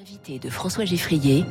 L'invité de François Geffrier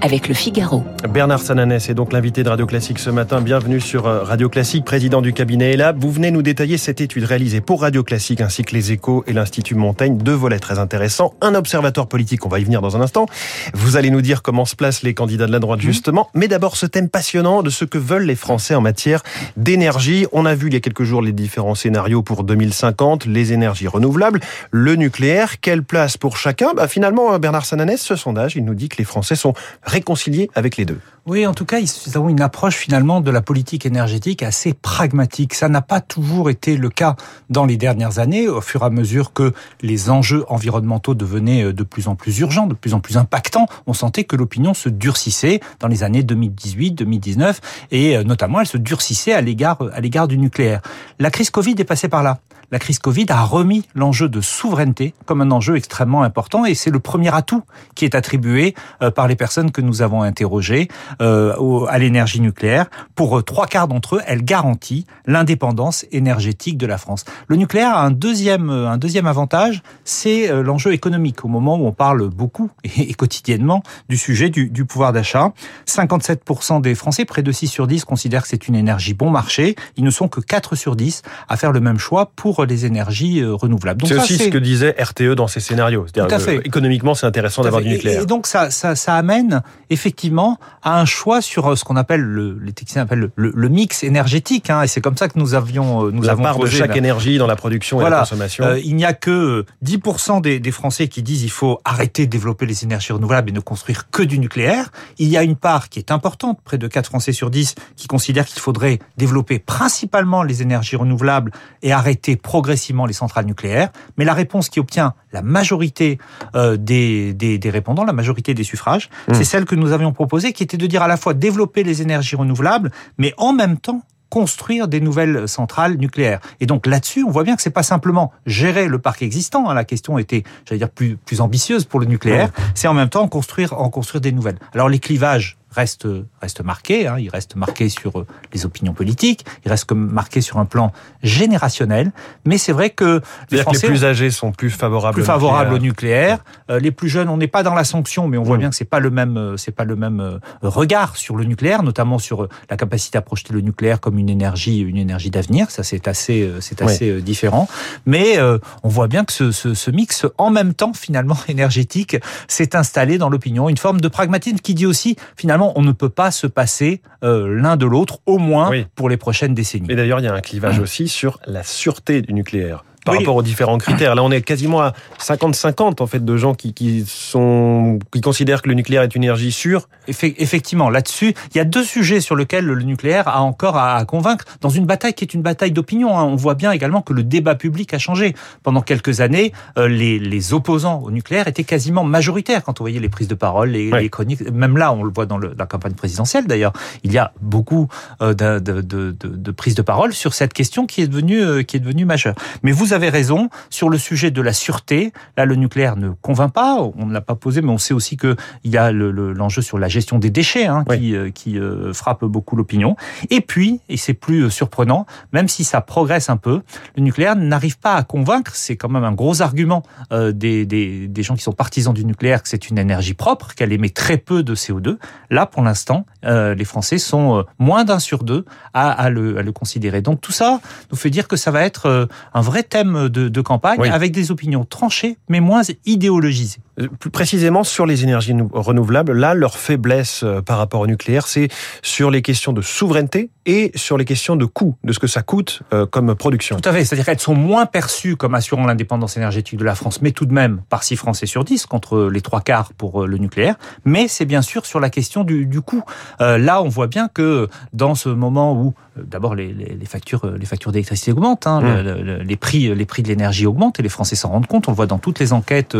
avec le Figaro. Bernard Sananès est donc l'invité de Radio Classique ce matin. Bienvenue sur euh, Radio Classique, président du cabinet ELAB. Vous venez nous détailler cette étude réalisée pour Radio Classique ainsi que les échos et l'Institut Montaigne. Deux volets très intéressants. Un observatoire politique, on va y venir dans un instant. Vous allez nous dire comment se placent les candidats de la droite justement. Mais d'abord ce thème passionnant de ce que veulent les Français en matière d'énergie. On a vu il y a quelques jours les différents scénarios pour 2050, les énergies renouvelables, le nucléaire. Quelle place pour chacun? Bah, Finalement, Bernard Sananès, ce sondage, il nous dit que les Français sont réconciliés avec les deux. Oui, en tout cas, ils ont une approche finalement de la politique énergétique assez pragmatique. Ça n'a pas toujours été le cas dans les dernières années, au fur et à mesure que les enjeux environnementaux devenaient euh, de plus en plus urgents, de plus en plus impactants. On sentait que l'opinion se durcissait dans les années 2018, 2019, et euh, notamment elle se durcissait à l'égard à l'égard du nucléaire. La crise Covid est passée par là la crise Covid a remis l'enjeu de souveraineté comme un enjeu extrêmement important et c'est le premier atout qui est attribué euh, par les personnes que nous avons interrogées euh, à l'énergie nucléaire. Pour euh, trois quarts d'entre eux, elle garantit l'indépendance énergétique de la France. Le nucléaire a un deuxième, un deuxième avantage, c'est l'enjeu économique. Au moment où on parle beaucoup et quotidiennement du sujet du, du pouvoir d'achat, 57% des Français, près de 6 sur 10, considèrent que c'est une énergie bon marché. Ils ne sont que 4 sur 10 à faire le même choix pour les énergies euh, renouvelables. C'est aussi ce que disait RTE dans ses scénarios. Tout à fait. Économiquement, c'est intéressant d'avoir du nucléaire. Et donc ça, ça, ça, amène effectivement à un choix sur euh, ce qu'on appelle le, les techniciens appellent le, le, mix énergétique. Hein, et c'est comme ça que nous avions, euh, nous la avons part de chaque énergie dans la production et la consommation. Euh, il n'y a que 10% des, des Français qui disent il faut arrêter de développer les énergies renouvelables et ne construire que du nucléaire. Il y a une part qui est importante, près de 4 Français sur 10, qui considèrent qu'il faudrait développer principalement les énergies renouvelables et arrêter progressivement les centrales nucléaires. Mais la réponse qui obtient la majorité euh, des, des, des, répondants, la majorité des suffrages, mmh. c'est celle que nous avions proposée, qui était de dire à la fois développer les énergies renouvelables, mais en même temps construire des nouvelles centrales nucléaires. Et donc là-dessus, on voit bien que c'est pas simplement gérer le parc existant. Hein, la question était, j'allais dire, plus, plus ambitieuse pour le nucléaire. Mmh. C'est en même temps construire, en construire des nouvelles. Alors les clivages reste reste marqué. Hein, il reste marqué sur euh, les opinions politiques. Il reste marqué sur un plan générationnel. Mais c'est vrai que les, Français les plus âgés sont plus favorables, plus favorables au nucléaire. Euh, les plus jeunes, on n'est pas dans la sanction, mais on voit mmh. bien que c'est pas le même euh, c'est pas le même regard sur le nucléaire, notamment sur la capacité à projeter le nucléaire comme une énergie une énergie d'avenir. Ça c'est assez c'est assez oui. différent. Mais on voit bien que ce, ce, ce mix en même temps finalement énergétique s'est installé dans l'opinion, une forme de pragmatisme qui dit aussi finalement on ne peut pas se passer euh, l'un de l'autre, au moins oui. pour les prochaines décennies. Et d'ailleurs, il y a un clivage aussi sur la sûreté du nucléaire par oui. rapport aux différents critères. Là, on est quasiment à 50-50 en fait de gens qui, qui sont qui considèrent que le nucléaire est une énergie sûre. Effectivement, là-dessus, il y a deux sujets sur lesquels le nucléaire a encore à, convaincre dans une bataille qui est une bataille d'opinion. Hein. On voit bien également que le débat public a changé. Pendant quelques années, euh, les, les, opposants au nucléaire étaient quasiment majoritaires quand on voyait les prises de parole, les, oui. les chroniques. Même là, on le voit dans le, la campagne présidentielle d'ailleurs. Il y a beaucoup euh, de, de, de, de, prises de parole sur cette question qui est devenue euh, qui est devenue majeure. Mais vous avez raison sur le sujet de la sûreté. Là, le nucléaire ne convainc pas. On ne l'a pas posé, mais on sait aussi que il y a l'enjeu le, sur la gestion des déchets hein, oui. qui, euh, qui euh, frappe beaucoup l'opinion. Et puis, et c'est plus euh, surprenant, même si ça progresse un peu, le nucléaire n'arrive pas à convaincre. C'est quand même un gros argument euh, des, des, des, gens qui sont partisans du nucléaire que c'est une énergie propre, qu'elle émet très peu de CO2. Là, pour l'instant, les Français sont moins d'un sur deux à, à, le, à le considérer. Donc tout ça nous fait dire que ça va être un vrai thème de, de campagne oui. avec des opinions tranchées mais moins idéologisées. Plus précisément sur les énergies renouvelables, là, leur faiblesse par rapport au nucléaire, c'est sur les questions de souveraineté et sur les questions de coût, de ce que ça coûte euh, comme production. Tout à fait, c'est-à-dire qu'elles sont moins perçues comme assurant l'indépendance énergétique de la France, mais tout de même par 6 Français sur 10 contre les trois quarts pour le nucléaire. Mais c'est bien sûr sur la question du, du coût. Euh, là, on voit bien que dans ce moment où d'abord les, les, les, factures, les factures d'électricité augmentent, hein, mmh. le, le, les prix, les prix de l'énergie augmentent et les Français s'en rendent compte. On le voit dans toutes les enquêtes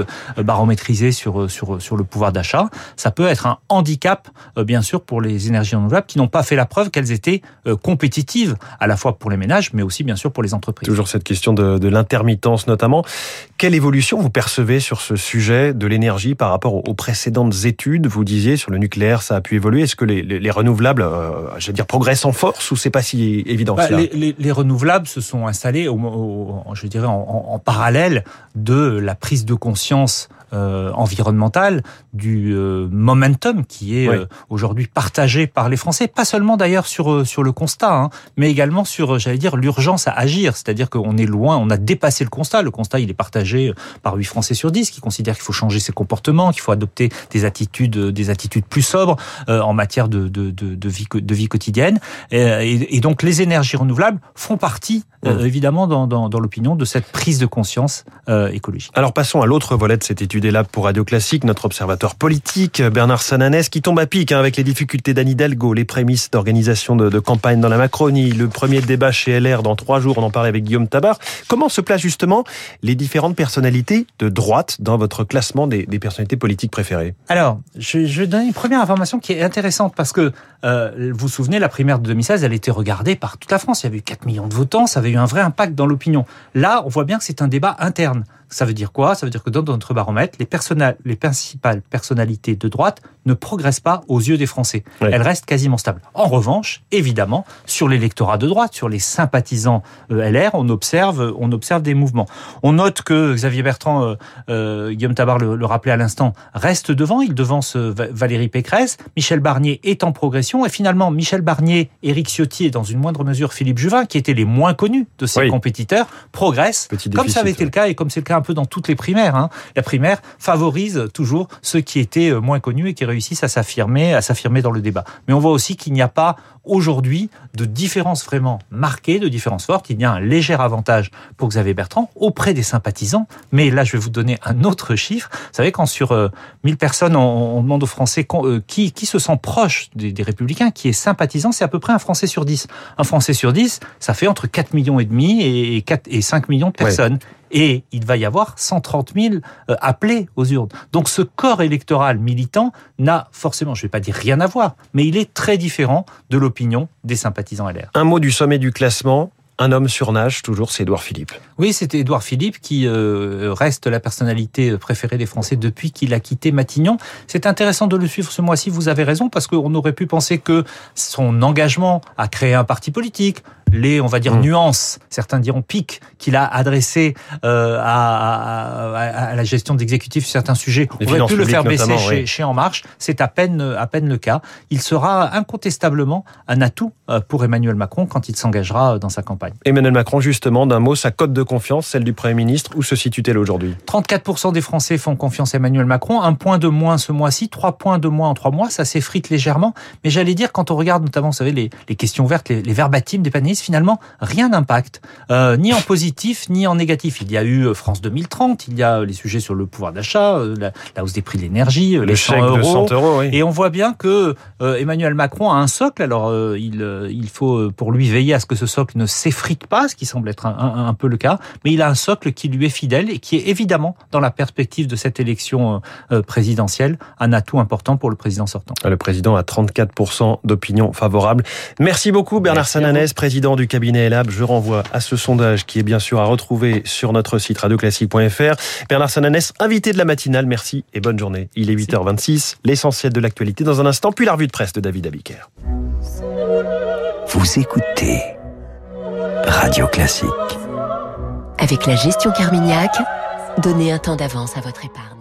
sur sur sur le pouvoir d'achat. Ça peut être un handicap, bien sûr, pour les énergies renouvelables qui n'ont pas fait la preuve qu'elles étaient compétitives à la fois pour les ménages, mais aussi bien sûr pour les entreprises. Toujours cette question de, de l'intermittence notamment. Quelle évolution vous percevez sur ce sujet de l'énergie par rapport aux précédentes études? Vous disiez sur le nucléaire, ça a pu évoluer. Est-ce que les, renouvelables, euh, veux dire, progressent en force ou c'est pas si évident bah, les, renouvelables se sont installés, au, je dirais, en, parallèle de la prise de conscience euh, environnementale, du euh, momentum qui est euh, aujourd'hui partagé par les Français, pas seulement d'ailleurs sur sur le constat, hein, mais également sur, j'allais dire, l'urgence à agir. C'est-à-dire qu'on est loin, on a dépassé le constat. Le constat, il est partagé par 8 Français sur 10 qui considèrent qu'il faut changer ses comportements, qu'il faut adopter des attitudes des attitudes plus sobres en matière de, de, de, de, vie de vie quotidienne. Et, et, donc les énergies renouvelables font partie mmh. évidemment dans, dans, dans l'opinion de cette prise de conscience écologique. Alors passons à l'autre volet de cette étude là pour Radio Classique, notre observateur politique, Bernard Sananès, qui tombe à pic hein, avec les difficultés d'Anne Hidalgo, les prémices d'organisation de, campagne dans la Macronie, le premier débat chez LR dans trois jours, on en parlait avec Guillaume Tabar. Comment se placent justement les différentes personnalités de droite dans votre classement des, personnalités politiques préférées Alors, je, je vais donner une première information qui est intéressante parce que euh, vous vous souvenez, la primaire de 2016, elle était regardée par toute la France. Il y avait eu 4 millions de votants, ça avait eu un vrai impact dans l'opinion. Là, on voit bien que c'est un débat interne. Ça veut dire quoi? Ça veut dire que dans notre baromètre, les, les principales personnalités de droite ne progressent pas aux yeux des Français. Elles restent quasiment stables. En revanche, évidemment, sur l'électorat de droite, sur les sympathisants euh, LR, on observe, on observe des mouvements. On note que Xavier Bertrand, euh, euh Guillaume Tabar le, le rappelait à l'instant, reste devant. Il devance euh, Valérie Pécresse. Michel Barnier est en progression. Et finalement, Michel Barnier, Éric Ciotti et dans une moindre mesure Philippe Juvin, qui étaient les moins connus de ses compétiteurs, progressent, comme ça avait été le cas et comme c'est le cas un peu dans toutes les primaires. Hein. La primaire favorise toujours ceux qui étaient euh, moins connus et qui réussissent à s'affirmer, à s'affirmer dans le débat. Mais on voit aussi qu'il n'y a pas aujourd'hui de différence vraiment marquée, de différence forte. Il y a un léger avantage pour Xavier Bertrand auprès des sympathisants. Mais là, je vais vous donner un autre chiffre. Vous savez, quand sur 1000 euh, personnes, on, demande aux Français euh, qui, qui se sent proche des, des républicains, qui est sympathisant, c'est à peu près un Français sur 10. Un Français sur 10, ça fait entre 4 millions et demi et, 4, et 5 millions de personnes et il va y avoir 130 000 euh, appelés aux urnes. Donc ce corps électoral militant n'a forcément, je ne vais pas dire rien à voir, mais il est très différent de l'opinion des sympathisants LR. Un mot du sommet du classement. Un homme surnage, toujours, c'est Édouard Philippe. Oui, c'était Édouard Philippe qui euh, reste la personnalité préférée des Français depuis qu'il a quitté Matignon. C'est intéressant de le suivre ce mois-ci, vous avez raison, parce qu'on aurait pu penser que son engagement à créer un parti politique, les, on va dire, mmh. nuances, certains diront pics, qu'il a adressé euh, à, à, la gestion d'exécutif sur certains sujets. on aurait pu le faire baisser chez, chez, En Marche. C'est à peine, à peine le cas. Il sera incontestablement un atout euh, pour Emmanuel Macron quand il s'engagera dans sa campagne. Emmanuel Macron, justement, d'un mot, sa cote de confiance, celle du Premier ministre, où se situe-t-elle aujourd'hui? 34% des Français font confiance à Emmanuel Macron. Un point de moins ce mois-ci, trois points de moins en trois mois. Ça s'effrite légèrement. Mais j'allais dire, quand on regarde notamment, vous savez, les, les questions vertes, les, les verbatims des panélistes, finalement, rien n'impacte, euh, ni en positif, ni en négatif. Il y a eu euh, France 2030, il y a les sujets sur le pouvoir d'achat, euh, la, hausse des prix de l'énergie, les 100 euros. euros et on voit bien que Emmanuel Macron a un socle. Alors, il, il faut pour lui veiller à ce que ce socle ne s'effrite pas, ce qui semble être un, un, peu le cas. Mais il a un socle qui lui est fidèle et qui est évidemment, dans la perspective de cette élection présidentielle, un atout important pour le président sortant. Le président a 34% d'opinion favorable. Merci beaucoup Bernard Sananès, président du cabinet Elab. Je renvoie à ce sondage qui est bien sûr à retrouver sur notre site radioclassique.fr. Bernard Sananès, invité de la matinale, merci et bonne journée. Il est 8h26, l'essentiel de l'actualité dans un instant, puis la revue de presse de David Abiker. Vous écoutez Radio Classique. Avec la gestion Carmignac, donnez un temps d'avance à votre épargne.